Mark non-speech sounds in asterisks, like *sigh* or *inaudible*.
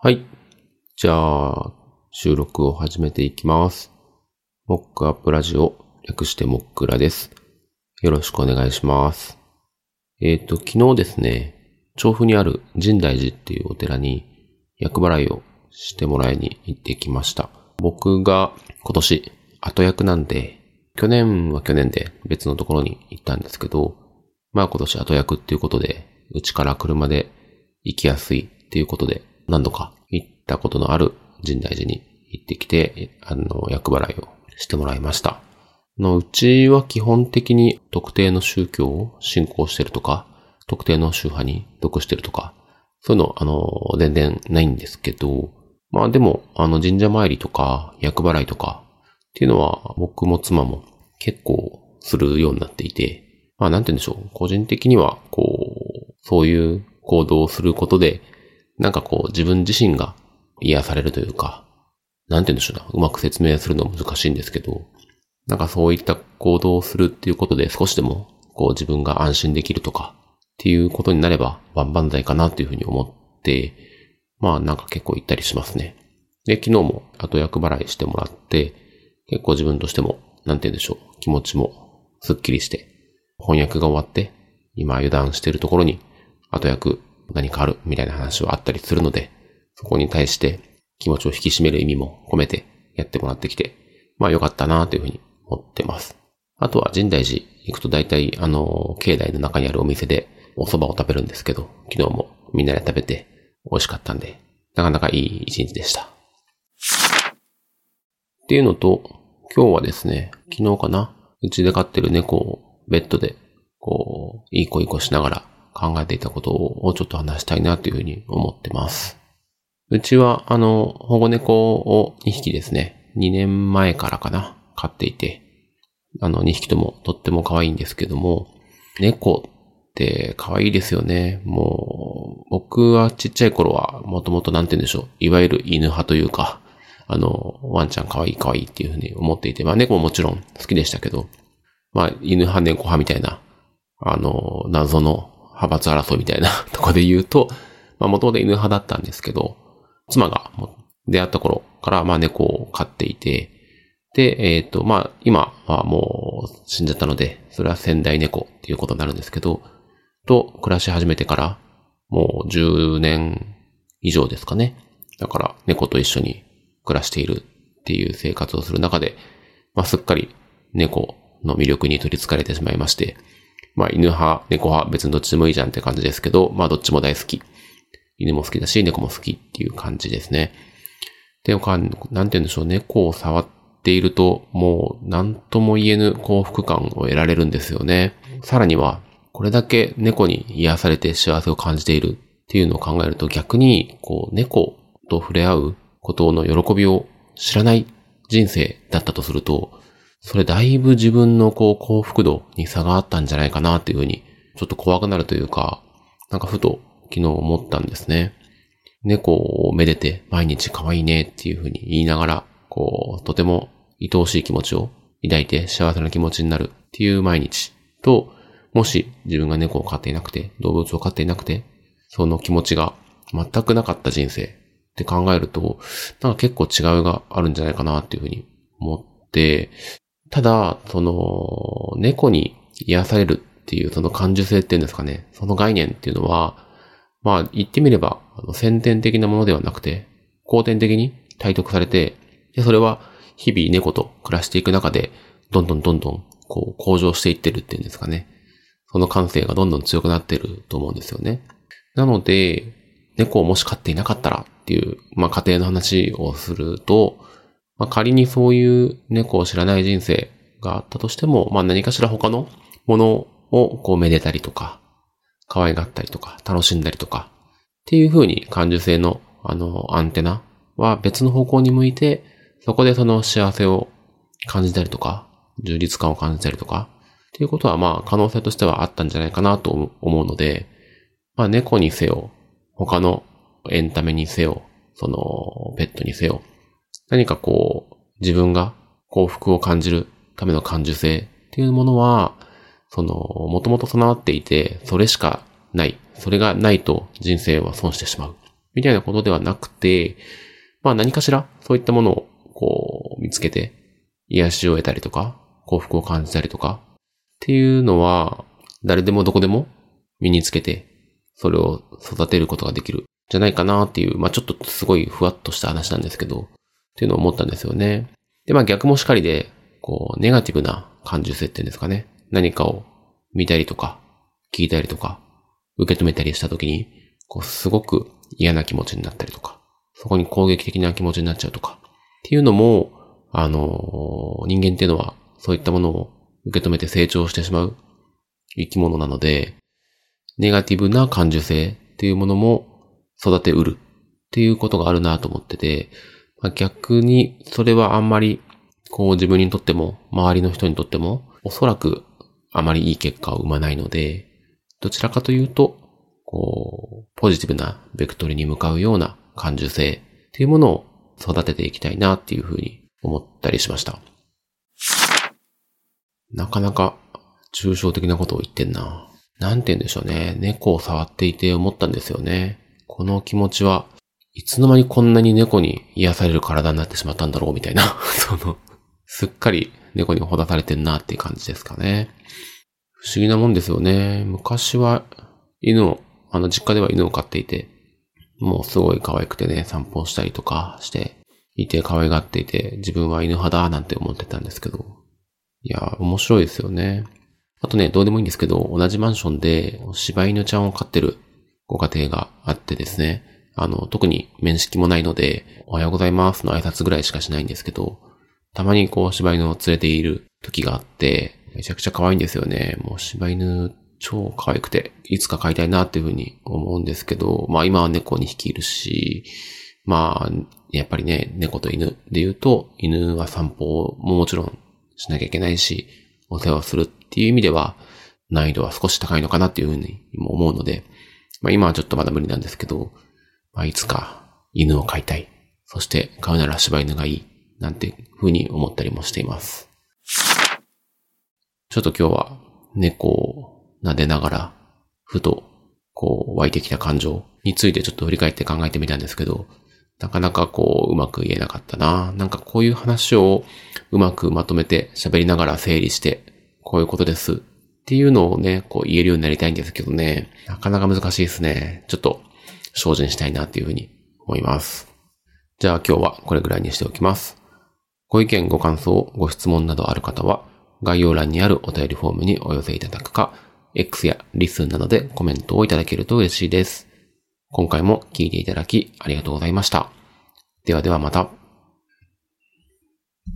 はい。じゃあ、収録を始めていきます。モックアップラジオ、略してモックラです。よろしくお願いします。えっ、と、昨日ですね、調布にある神大寺っていうお寺に、厄払いをしてもらいに行ってきました。僕が今年、後役なんで、去年は去年で別のところに行ったんですけど、まあ今年後役っていうことで、うちから車で行きやすいっていうことで、何度か行ったことのある神大寺に行ってきて、あの、厄払いをしてもらいました。のうちは基本的に特定の宗教を信仰してるとか、特定の宗派に属してるとか、そういうの、あの、全然ないんですけど、まあでも、あの、神社参りとか、厄払いとか、っていうのは、僕も妻も結構するようになっていて、まあなんて言うんでしょう。個人的には、こう、そういう行動をすることで、なんかこう、自分自身が癒されるというか、なんて言うんでしょうな。うまく説明するのは難しいんですけど、なんかそういった行動をするっていうことで少しでも、こう自分が安心できるとか、っていうことになれば万々歳かなっていうふうに思って、まあなんか結構行ったりしますね。で、昨日も後役払いしてもらって、結構自分としても、なんて言うんでしょう、気持ちもスッキリして、翻訳が終わって、今油断しているところに、後役何かあるみたいな話はあったりするので、そこに対して気持ちを引き締める意味も込めてやってもらってきて、まあ良かったなというふうに思ってます。あとは神大寺行くと大体あの、境内の中にあるお店でお蕎麦を食べるんですけど、昨日もみんなで食べて美味しかったんで、なかなかいい一日でした。っていうのと、今日はですね、昨日かな、うちで飼ってる猫をベッドで、こう、いい子いい子しながら考えていたことをちょっと話したいなというふうに思ってます。うちは、あの、保護猫を2匹ですね、2年前からかな、飼っていて、あの、2匹ともとっても可愛いんですけども、猫って可愛いですよね。もう、僕はちっちゃい頃は、もともとなんて言うんでしょう、いわゆる犬派というか、あの、ワンちゃん可愛い可愛いっていうふうに思っていて、まあ猫ももちろん好きでしたけど、まあ犬派猫派みたいな、あの、謎の派閥争いみたいな *laughs* とこで言うと、まあ元々犬派だったんですけど、妻が出会った頃からまあ猫を飼っていて、で、えっ、と、まあ今はもう死んじゃったので、それは仙台猫っていうことになるんですけど、と暮らし始めてから、もう10年以上ですかね。だから猫と一緒に暮らしているっていう生活をする中で、まあ、すっかり猫の魅力に取り憑かれてしまいまして、まあ、犬派、猫派、別にどっちでもいいじゃんって感じですけど、まあ、どっちも大好き。犬も好きだし、猫も好きっていう感じですね。で、なんなんて言うんでしょう、猫を触っていると、もう、なんとも言えぬ幸福感を得られるんですよね。さらには、これだけ猫に癒されて幸せを感じているっていうのを考えると、逆に、こう、猫と触れ合うことの喜びを知らない人生だったとすると、それだいぶ自分のこう幸福度に差があったんじゃないかなっていうふうに、ちょっと怖くなるというか、なんかふと昨日思ったんですね。猫をめでて毎日可愛いねっていうふうに言いながら、こう、とても愛おしい気持ちを抱いて幸せな気持ちになるっていう毎日と、もし自分が猫を飼っていなくて、動物を飼っていなくて、その気持ちが全くなかった人生って考えると、なんか結構違いがあるんじゃないかなっていうふうに思って、ただ、その、猫に癒されるっていうその感受性っていうんですかね、その概念っていうのは、まあ言ってみれば、あの先天的なものではなくて、後天的に体得されて、で、それは日々猫と暮らしていく中で、どんどんどんどん、こう、向上していってるっていうんですかね。その感性がどんどん強くなってると思うんですよね。なので、猫をもし飼っていなかったらっていう、まあ家庭の話をすると、まあ仮にそういう猫を知らない人生があったとしても、まあ何かしら他のものをこうめでたりとか、可愛がったりとか、楽しんだりとか、っていう風に感受性のあのアンテナは別の方向に向いて、そこでその幸せを感じたりとか、充実感を感じたりとか、っていうことはまあ可能性としてはあったんじゃないかなと思うので、まあ猫にせよ、他のエンタメにせよ、そのペットにせよ、何かこう自分が幸福を感じるための感受性っていうものは、その、もともと備わっていて、それしかない。それがないと人生は損してしまう。みたいなことではなくて、まあ何かしらそういったものをこう見つけて癒しを得たりとか幸福を感じたりとかっていうのは誰でもどこでも身につけてそれを育てることができるじゃないかなっていう、まあちょっとすごいふわっとした話なんですけどっていうのを思ったんですよね。で、まあ逆もしかりでこうネガティブな感受性っていうんですかね。何かを見たりとか聞いたりとか受け止めたりした時にこうすごく嫌な気持ちになったりとかそこに攻撃的な気持ちになっちゃうとか、っていうのも、あの、人間っていうのはそういったものを受け止めて成長してしまう生き物なので、ネガティブな感受性っていうものも育てうるっていうことがあるなと思ってて、まあ、逆にそれはあんまりこう自分にとっても周りの人にとってもおそらくあまりいい結果を生まないので、どちらかというと、こう、ポジティブなベクトルに向かうような感受性っていうものを育てていきたいなっていうふうに思ったりしました。なかなか抽象的なことを言ってんな。なんて言うんでしょうね。猫を触っていて思ったんですよね。この気持ちはいつの間にこんなに猫に癒される体になってしまったんだろうみたいな。*laughs* その、すっかり猫にほだされてんなっていう感じですかね。不思議なもんですよね。昔は犬を、あの実家では犬を飼っていて、もうすごい可愛くてね、散歩したりとかしていて可愛がっていて、自分は犬派だなんて思ってたんですけど。いや、面白いですよね。あとね、どうでもいいんですけど、同じマンションで柴犬ちゃんを飼ってるご家庭があってですね、あの、特に面識もないので、おはようございますの挨拶ぐらいしかしないんですけど、たまにこう柴犬を連れている時があって、めちゃくちゃ可愛いんですよね。もう柴犬超可愛くて、いつか飼いたいなっていうふうに思うんですけど、まあ今は猫2匹いるし、まあ、やっぱりね、猫と犬で言うと、犬は散歩ももちろんしなきゃいけないし、お世話するっていう意味では、難易度は少し高いのかなっていうふうに思うので、まあ今はちょっとまだ無理なんですけど、まあいつか犬を飼いたい。そして飼うなら柴犬がいい。なんていうふうに思ったりもしています。ちょっと今日は猫を撫でながら、ふと、こう、湧いてきた感情についてちょっと振り返って考えてみたんですけど、なかなかこう、うまく言えなかったな。なんかこういう話をうまくまとめて喋りながら整理して、こういうことですっていうのをね、こう言えるようになりたいんですけどね、なかなか難しいですね。ちょっと精進したいなっていうふうに思います。じゃあ今日はこれぐらいにしておきます。ご意見、ご感想、ご質問などある方は、概要欄にあるお便りフォームにお寄せいただくか、X やリスンなどでコメントをいただけると嬉しいです。今回も聞いていただきありがとうございました。ではではまた。